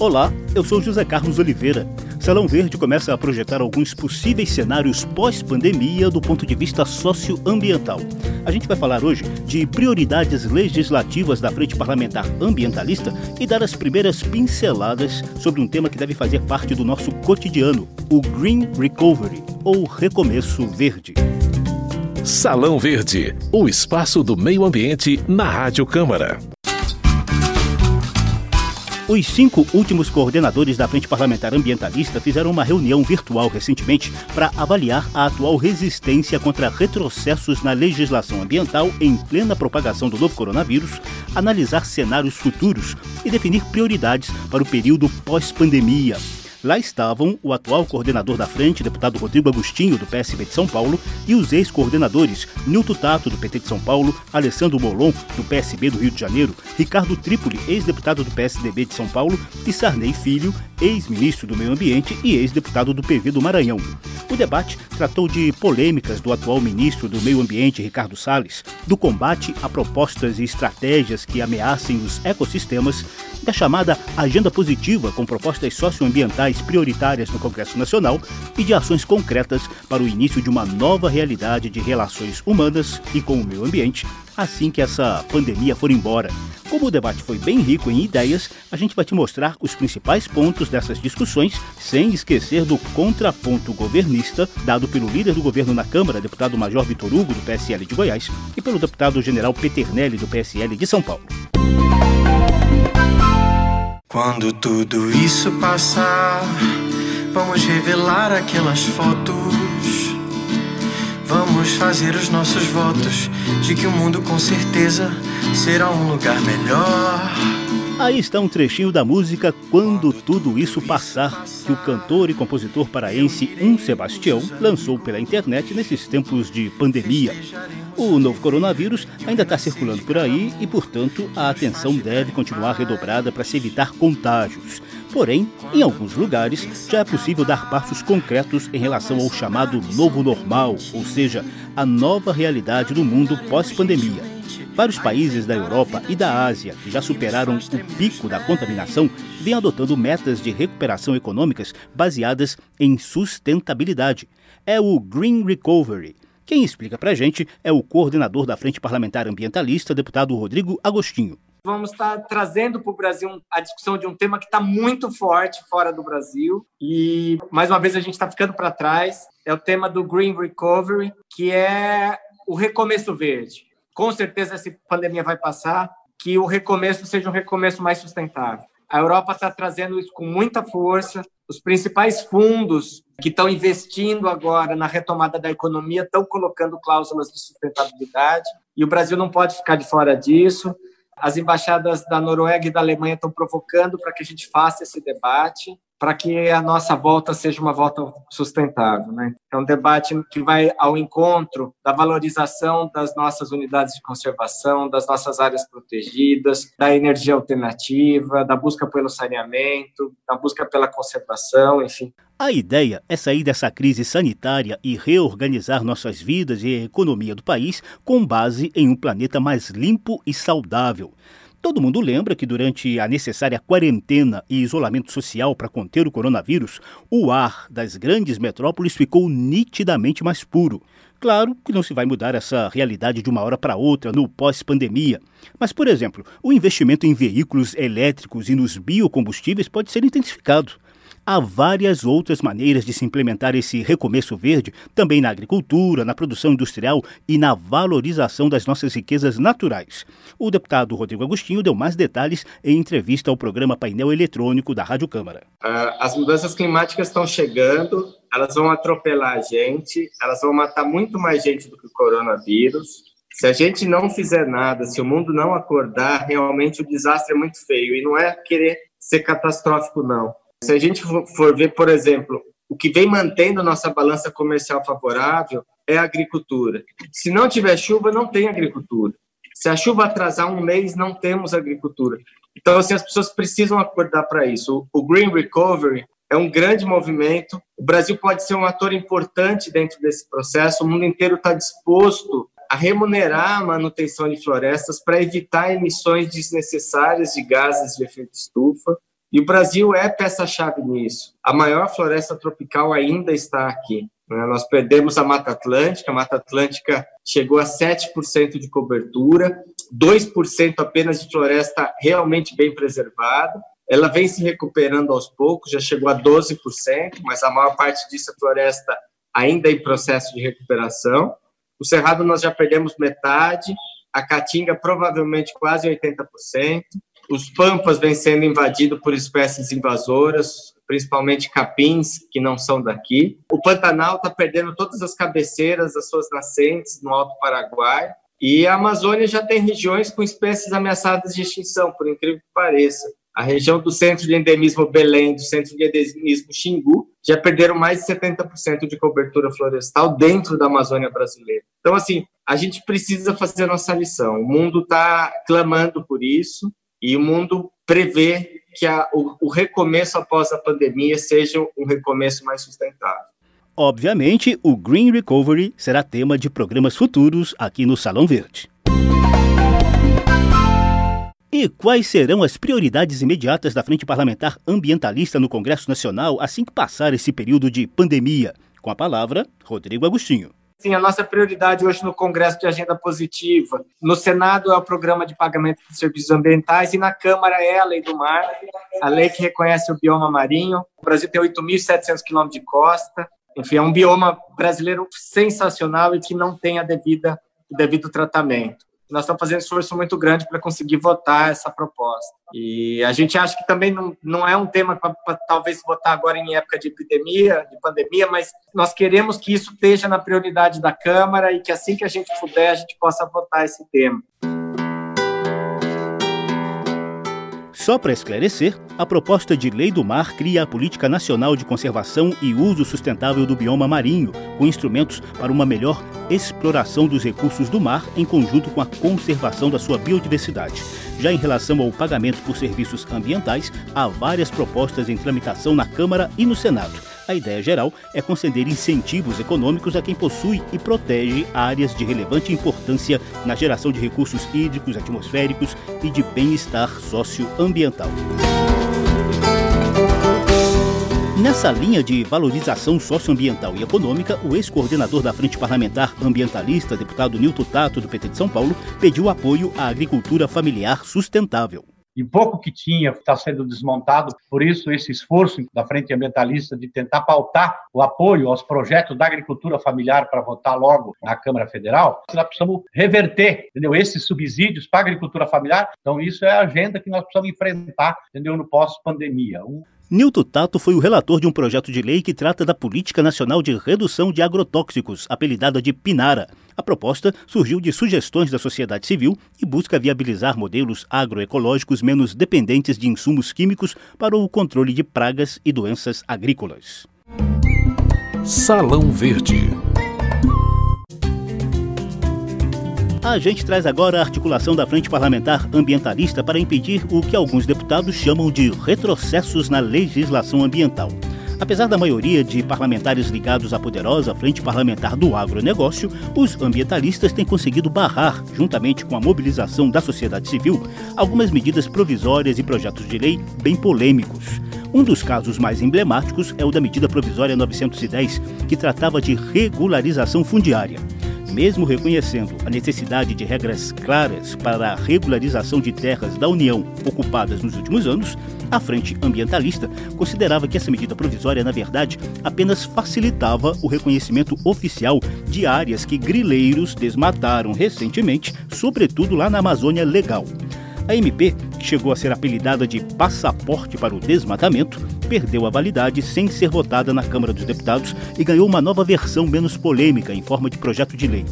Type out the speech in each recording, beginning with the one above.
Olá, eu sou José Carlos Oliveira. Salão Verde começa a projetar alguns possíveis cenários pós-pandemia do ponto de vista socioambiental. A gente vai falar hoje de prioridades legislativas da Frente Parlamentar Ambientalista e dar as primeiras pinceladas sobre um tema que deve fazer parte do nosso cotidiano, o Green Recovery, ou Recomeço Verde. Salão Verde, o espaço do meio ambiente na Rádio Câmara. Os cinco últimos coordenadores da Frente Parlamentar Ambientalista fizeram uma reunião virtual recentemente para avaliar a atual resistência contra retrocessos na legislação ambiental em plena propagação do novo coronavírus, analisar cenários futuros e definir prioridades para o período pós-pandemia. Lá estavam o atual coordenador da frente, deputado Rodrigo Agostinho, do PSB de São Paulo, e os ex-coordenadores Nilton Tato, do PT de São Paulo, Alessandro Molon, do PSB do Rio de Janeiro, Ricardo Trípoli, ex-deputado do PSDB de São Paulo, e Sarney Filho, ex-ministro do Meio Ambiente e ex-deputado do PV do Maranhão. O debate tratou de polêmicas do atual ministro do Meio Ambiente, Ricardo Salles, do combate a propostas e estratégias que ameacem os ecossistemas, da chamada Agenda Positiva com propostas socioambientais prioritárias no Congresso Nacional e de ações concretas para o início de uma nova realidade de relações humanas e com o meio ambiente assim que essa pandemia for embora. Como o debate foi bem rico em ideias, a gente vai te mostrar os principais pontos dessas discussões, sem esquecer do contraponto governista dado pelo líder do governo na Câmara, deputado Major Vitor Hugo, do PSL de Goiás, e pelo deputado general Peternelli, do PSL de São Paulo. Quando tudo isso passar, vamos revelar aquelas fotos Vamos fazer os nossos votos de que o mundo com certeza será um lugar melhor. Aí está um trechinho da música Quando Tudo Isso Passar, que o cantor e compositor paraense Um Sebastião lançou pela internet nesses tempos de pandemia. O novo coronavírus ainda está circulando por aí e, portanto, a atenção deve continuar redobrada para se evitar contágios. Porém, em alguns lugares, já é possível dar passos concretos em relação ao chamado novo normal, ou seja, a nova realidade do mundo pós-pandemia. Vários países da Europa e da Ásia, que já superaram o pico da contaminação, vêm adotando metas de recuperação econômicas baseadas em sustentabilidade. É o Green Recovery. Quem explica pra gente é o coordenador da Frente Parlamentar Ambientalista, deputado Rodrigo Agostinho. Vamos estar trazendo para o Brasil a discussão de um tema que está muito forte fora do Brasil e, mais uma vez, a gente está ficando para trás. É o tema do Green Recovery, que é o recomeço verde. Com certeza, essa pandemia vai passar, que o recomeço seja um recomeço mais sustentável. A Europa está trazendo isso com muita força. Os principais fundos que estão investindo agora na retomada da economia estão colocando cláusulas de sustentabilidade e o Brasil não pode ficar de fora disso. As embaixadas da Noruega e da Alemanha estão provocando para que a gente faça esse debate, para que a nossa volta seja uma volta sustentável. Né? É um debate que vai ao encontro da valorização das nossas unidades de conservação, das nossas áreas protegidas, da energia alternativa, da busca pelo saneamento, da busca pela conservação, enfim. A ideia é sair dessa crise sanitária e reorganizar nossas vidas e a economia do país com base em um planeta mais limpo e saudável. Todo mundo lembra que durante a necessária quarentena e isolamento social para conter o coronavírus, o ar das grandes metrópoles ficou nitidamente mais puro. Claro que não se vai mudar essa realidade de uma hora para outra no pós-pandemia. Mas, por exemplo, o investimento em veículos elétricos e nos biocombustíveis pode ser intensificado. Há várias outras maneiras de se implementar esse recomeço verde, também na agricultura, na produção industrial e na valorização das nossas riquezas naturais. O deputado Rodrigo Agostinho deu mais detalhes em entrevista ao programa Painel Eletrônico da Rádio Câmara. Uh, as mudanças climáticas estão chegando, elas vão atropelar a gente, elas vão matar muito mais gente do que o coronavírus. Se a gente não fizer nada, se o mundo não acordar, realmente o desastre é muito feio. E não é querer ser catastrófico, não. Se a gente for ver, por exemplo, o que vem mantendo nossa balança comercial favorável é a agricultura. Se não tiver chuva, não tem agricultura. Se a chuva atrasar um mês, não temos agricultura. Então, assim, as pessoas precisam acordar para isso. O Green Recovery é um grande movimento. O Brasil pode ser um ator importante dentro desse processo. O mundo inteiro está disposto a remunerar a manutenção de florestas para evitar emissões desnecessárias de gases de efeito estufa. E o Brasil é peça-chave nisso. A maior floresta tropical ainda está aqui. Né? Nós perdemos a Mata Atlântica, a Mata Atlântica chegou a 7% de cobertura, 2% apenas de floresta realmente bem preservada. Ela vem se recuperando aos poucos, já chegou a 12%, mas a maior parte disso é floresta ainda em processo de recuperação. O Cerrado nós já perdemos metade, a Caatinga provavelmente quase 80%. Os Pampas vêm sendo invadidos por espécies invasoras, principalmente capins que não são daqui. O Pantanal está perdendo todas as cabeceiras das suas nascentes no Alto Paraguai. E a Amazônia já tem regiões com espécies ameaçadas de extinção, por incrível que pareça. A região do centro de endemismo Belém, do centro de endemismo Xingu, já perderam mais de 70% de cobertura florestal dentro da Amazônia brasileira. Então, assim, a gente precisa fazer a nossa lição. O mundo está clamando por isso e o mundo prevê que a, o, o recomeço após a pandemia seja um recomeço mais sustentável. Obviamente, o Green Recovery será tema de programas futuros aqui no Salão Verde. E quais serão as prioridades imediatas da Frente Parlamentar Ambientalista no Congresso Nacional assim que passar esse período de pandemia? Com a palavra, Rodrigo Agostinho. Sim, a nossa prioridade hoje no Congresso de Agenda Positiva. No Senado é o Programa de Pagamento de Serviços Ambientais e na Câmara é a Lei do Mar, a lei que reconhece o bioma marinho. O Brasil tem 8.700 quilômetros de costa. Enfim, é um bioma brasileiro sensacional e que não tem a devida, o devido tratamento nós estamos fazendo um esforço muito grande para conseguir votar essa proposta. E a gente acha que também não, não é um tema para talvez votar agora em época de epidemia, de pandemia, mas nós queremos que isso esteja na prioridade da Câmara e que assim que a gente puder, a gente possa votar esse tema. Só para esclarecer, a proposta de Lei do Mar cria a Política Nacional de Conservação e Uso Sustentável do Bioma Marinho, com instrumentos para uma melhor exploração dos recursos do mar em conjunto com a conservação da sua biodiversidade. Já em relação ao pagamento por serviços ambientais, há várias propostas em tramitação na Câmara e no Senado. A ideia geral é conceder incentivos econômicos a quem possui e protege áreas de relevante importância na geração de recursos hídricos, atmosféricos e de bem-estar socioambiental. Nessa linha de valorização socioambiental e econômica, o ex-coordenador da Frente Parlamentar Ambientalista, deputado Nilton Tato, do PT de São Paulo, pediu apoio à agricultura familiar sustentável e pouco que tinha está sendo desmontado. Por isso, esse esforço da Frente Ambientalista de tentar pautar o apoio aos projetos da agricultura familiar para votar logo na Câmara Federal, nós precisamos reverter entendeu? esses subsídios para a agricultura familiar. Então, isso é a agenda que nós precisamos enfrentar entendeu? no pós-pandemia. Um Nilton Tato foi o relator de um projeto de lei que trata da Política Nacional de Redução de Agrotóxicos, apelidada de PINARA. A proposta surgiu de sugestões da sociedade civil e busca viabilizar modelos agroecológicos menos dependentes de insumos químicos para o controle de pragas e doenças agrícolas. Salão Verde. A gente traz agora a articulação da Frente Parlamentar Ambientalista para impedir o que alguns deputados chamam de retrocessos na legislação ambiental. Apesar da maioria de parlamentares ligados à poderosa Frente Parlamentar do Agronegócio, os ambientalistas têm conseguido barrar, juntamente com a mobilização da sociedade civil, algumas medidas provisórias e projetos de lei bem polêmicos. Um dos casos mais emblemáticos é o da medida provisória 910, que tratava de regularização fundiária. Mesmo reconhecendo a necessidade de regras claras para a regularização de terras da União ocupadas nos últimos anos, a Frente Ambientalista considerava que essa medida provisória, na verdade, apenas facilitava o reconhecimento oficial de áreas que grileiros desmataram recentemente, sobretudo lá na Amazônia Legal. A MP, que chegou a ser apelidada de passaporte para o desmatamento, perdeu a validade sem ser votada na Câmara dos Deputados e ganhou uma nova versão menos polêmica em forma de projeto de lei.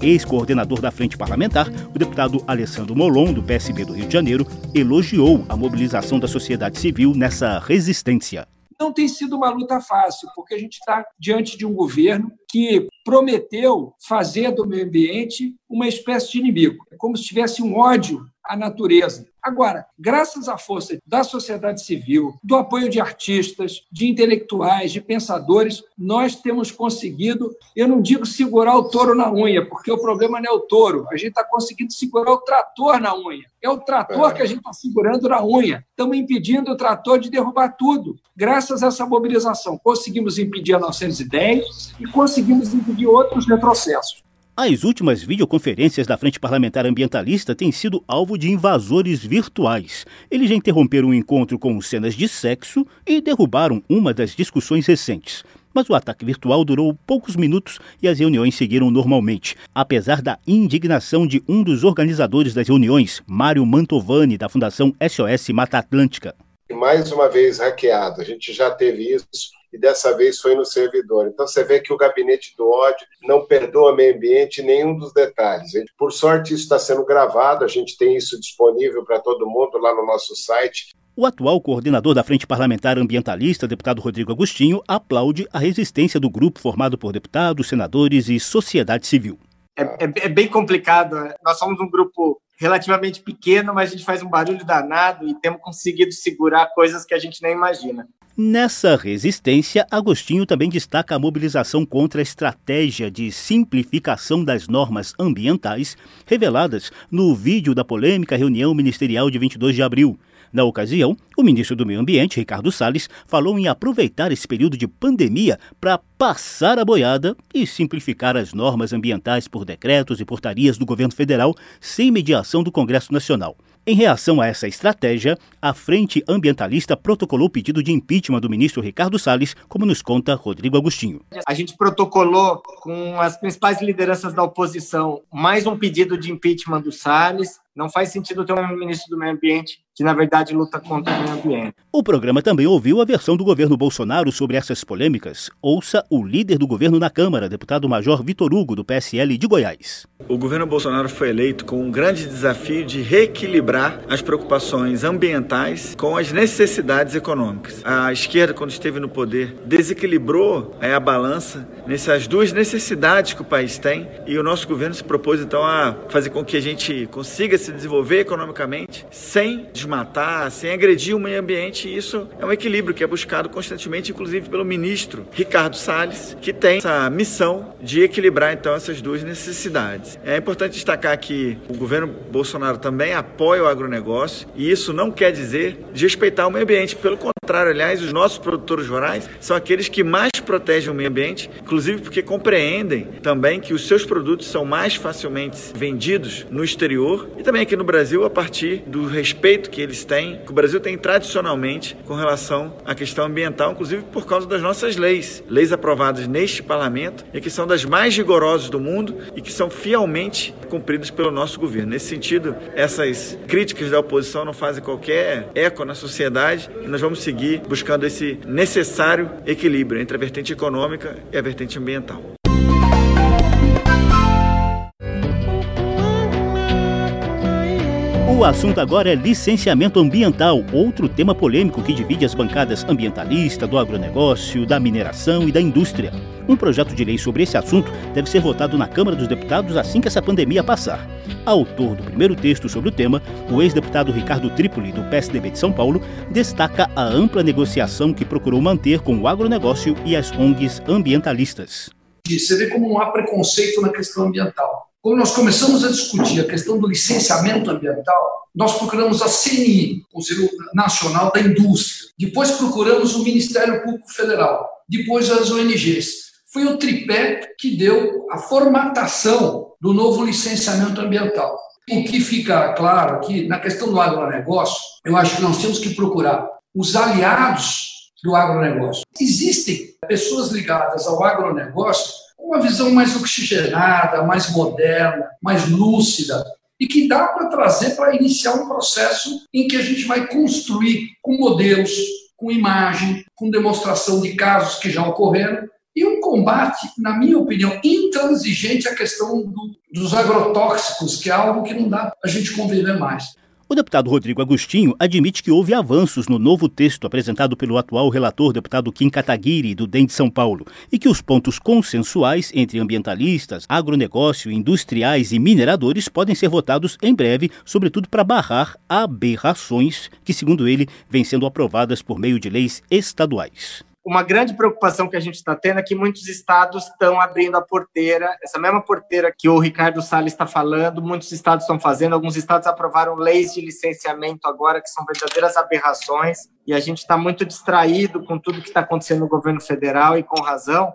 Ex-coordenador da Frente Parlamentar, o deputado Alessandro Molon, do PSB do Rio de Janeiro, elogiou a mobilização da sociedade civil nessa resistência não tem sido uma luta fácil, porque a gente está diante de um governo que prometeu fazer do meio ambiente uma espécie de inimigo. É como se tivesse um ódio à natureza. Agora, graças à força da sociedade civil, do apoio de artistas, de intelectuais, de pensadores, nós temos conseguido, eu não digo segurar o touro na unha, porque o problema não é o touro, a gente está conseguindo segurar o trator na unha. É o trator que a gente está segurando na unha. Estamos impedindo o trator de derrubar tudo. Graças a essa mobilização, conseguimos impedir a 910 e conseguimos impedir outros retrocessos. As últimas videoconferências da Frente Parlamentar Ambientalista têm sido alvo de invasores virtuais. Eles já interromperam um encontro com cenas de sexo e derrubaram uma das discussões recentes. Mas o ataque virtual durou poucos minutos e as reuniões seguiram normalmente, apesar da indignação de um dos organizadores das reuniões, Mário Mantovani, da Fundação SOS Mata Atlântica. Mais uma vez hackeado, a gente já teve isso e dessa vez foi no servidor. Então você vê que o gabinete do ódio não perdoa meio ambiente nenhum dos detalhes. Por sorte, isso está sendo gravado, a gente tem isso disponível para todo mundo lá no nosso site. O atual coordenador da Frente Parlamentar Ambientalista, deputado Rodrigo Agostinho, aplaude a resistência do grupo formado por deputados, senadores e sociedade civil. É, é, é bem complicado. Né? Nós somos um grupo relativamente pequeno, mas a gente faz um barulho danado e temos conseguido segurar coisas que a gente nem imagina. Nessa resistência, Agostinho também destaca a mobilização contra a estratégia de simplificação das normas ambientais reveladas no vídeo da polêmica reunião ministerial de 22 de abril. Na ocasião, o ministro do Meio Ambiente, Ricardo Salles, falou em aproveitar esse período de pandemia para passar a boiada e simplificar as normas ambientais por decretos e portarias do governo federal sem mediação do Congresso Nacional. Em reação a essa estratégia, a Frente Ambientalista protocolou o pedido de impeachment do ministro Ricardo Salles, como nos conta Rodrigo Agostinho. A gente protocolou com as principais lideranças da oposição mais um pedido de impeachment do Salles. Não faz sentido ter um ministro do Meio Ambiente que, na verdade, luta contra o meio ambiente. O programa também ouviu a versão do governo Bolsonaro sobre essas polêmicas. Ouça o líder do governo na Câmara, deputado Major Vitor Hugo, do PSL de Goiás. O governo Bolsonaro foi eleito com um grande desafio de reequilibrar as preocupações ambientais com as necessidades econômicas. A esquerda, quando esteve no poder, desequilibrou é, a balança nessas duas necessidades que o país tem e o nosso governo se propôs, então, a fazer com que a gente consiga se desenvolver economicamente sem desmatar, sem agredir o meio ambiente. E isso é um equilíbrio que é buscado constantemente, inclusive pelo ministro Ricardo Salles, que tem essa missão de equilibrar então essas duas necessidades. É importante destacar que o governo Bolsonaro também apoia o agronegócio e isso não quer dizer respeitar o meio ambiente. Pelo contrário, aliás, os nossos produtores rurais são aqueles que mais protegem o meio ambiente, inclusive porque compreendem também que os seus produtos são mais facilmente vendidos no exterior e também aqui no Brasil a partir do respeito que eles têm, que o Brasil tem tradicionalmente com relação à questão ambiental, inclusive por causa das nossas leis, leis aprovadas neste parlamento e que são das mais rigorosas do mundo e que são fielmente cumpridas pelo nosso governo. Nesse sentido, essas críticas da oposição não fazem qualquer eco na sociedade e nós vamos seguir buscando esse necessário equilíbrio entre a vertente econômica e a vertente ambiental. O assunto agora é licenciamento ambiental, outro tema polêmico que divide as bancadas ambientalista, do agronegócio, da mineração e da indústria. Um projeto de lei sobre esse assunto deve ser votado na Câmara dos Deputados assim que essa pandemia passar. Autor do primeiro texto sobre o tema, o ex-deputado Ricardo Trípoli, do PSDB de São Paulo, destaca a ampla negociação que procurou manter com o agronegócio e as ONGs ambientalistas. Você vê como não há preconceito na questão ambiental. Quando nós começamos a discutir a questão do licenciamento ambiental, nós procuramos a CNI, Conselho Nacional da Indústria. Depois procuramos o Ministério Público Federal. Depois as ONGs. Foi o tripé que deu a formatação do novo licenciamento ambiental. O que fica claro aqui, na questão do agronegócio, eu acho que nós temos que procurar os aliados do agronegócio. Existem pessoas ligadas ao agronegócio uma visão mais oxigenada, mais moderna, mais lúcida, e que dá para trazer para iniciar um processo em que a gente vai construir com modelos, com imagem, com demonstração de casos que já ocorreram, e um combate, na minha opinião, intransigente à questão do, dos agrotóxicos, que é algo que não dá a gente conviver mais. O deputado Rodrigo Agostinho admite que houve avanços no novo texto apresentado pelo atual relator deputado Kim Kataguiri, do DEM de São Paulo, e que os pontos consensuais entre ambientalistas, agronegócio, industriais e mineradores podem ser votados em breve, sobretudo para barrar aberrações que, segundo ele, vêm sendo aprovadas por meio de leis estaduais uma grande preocupação que a gente está tendo é que muitos estados estão abrindo a porteira, essa mesma porteira que o Ricardo Salles está falando, muitos estados estão fazendo, alguns estados aprovaram leis de licenciamento agora que são verdadeiras aberrações, e a gente está muito distraído com tudo que está acontecendo no governo federal, e com razão,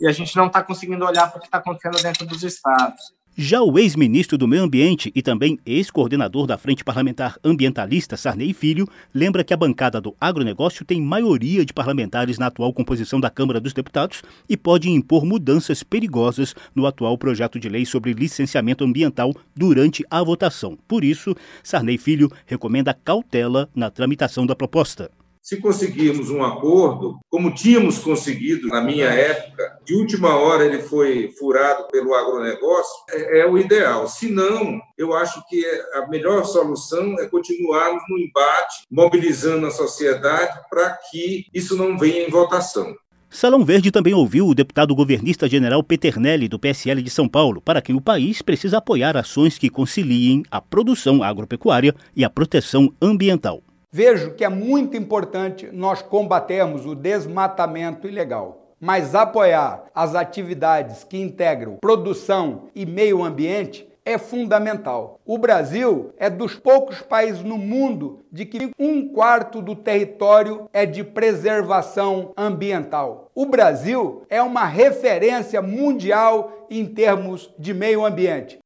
e a gente não está conseguindo olhar para o que está acontecendo dentro dos estados. Já o ex-ministro do Meio Ambiente e também ex-coordenador da Frente Parlamentar Ambientalista, Sarney Filho, lembra que a bancada do agronegócio tem maioria de parlamentares na atual composição da Câmara dos Deputados e pode impor mudanças perigosas no atual projeto de lei sobre licenciamento ambiental durante a votação. Por isso, Sarney Filho recomenda cautela na tramitação da proposta. Se conseguirmos um acordo, como tínhamos conseguido na minha época, de última hora ele foi furado pelo agronegócio, é, é o ideal. Se não, eu acho que a melhor solução é continuarmos no embate, mobilizando a sociedade para que isso não venha em votação. Salão Verde também ouviu o deputado governista general Peternelli, do PSL de São Paulo, para que o país precisa apoiar ações que conciliem a produção agropecuária e a proteção ambiental. Vejo que é muito importante nós combatermos o desmatamento ilegal, mas apoiar as atividades que integram produção e meio ambiente é fundamental. O Brasil é dos poucos países no mundo de que um quarto do território é de preservação ambiental. O Brasil é uma referência mundial em termos de meio ambiente.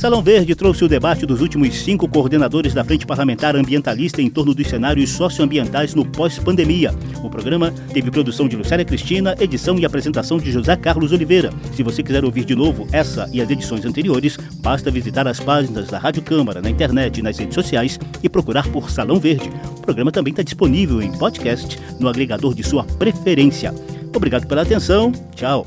Salão Verde trouxe o debate dos últimos cinco coordenadores da Frente Parlamentar Ambientalista em torno dos cenários socioambientais no pós-pandemia. O programa teve produção de Lucélia Cristina, edição e apresentação de José Carlos Oliveira. Se você quiser ouvir de novo essa e as edições anteriores, basta visitar as páginas da Rádio Câmara na internet nas redes sociais e procurar por Salão Verde. O programa também está disponível em podcast no agregador de sua preferência. Obrigado pela atenção. Tchau.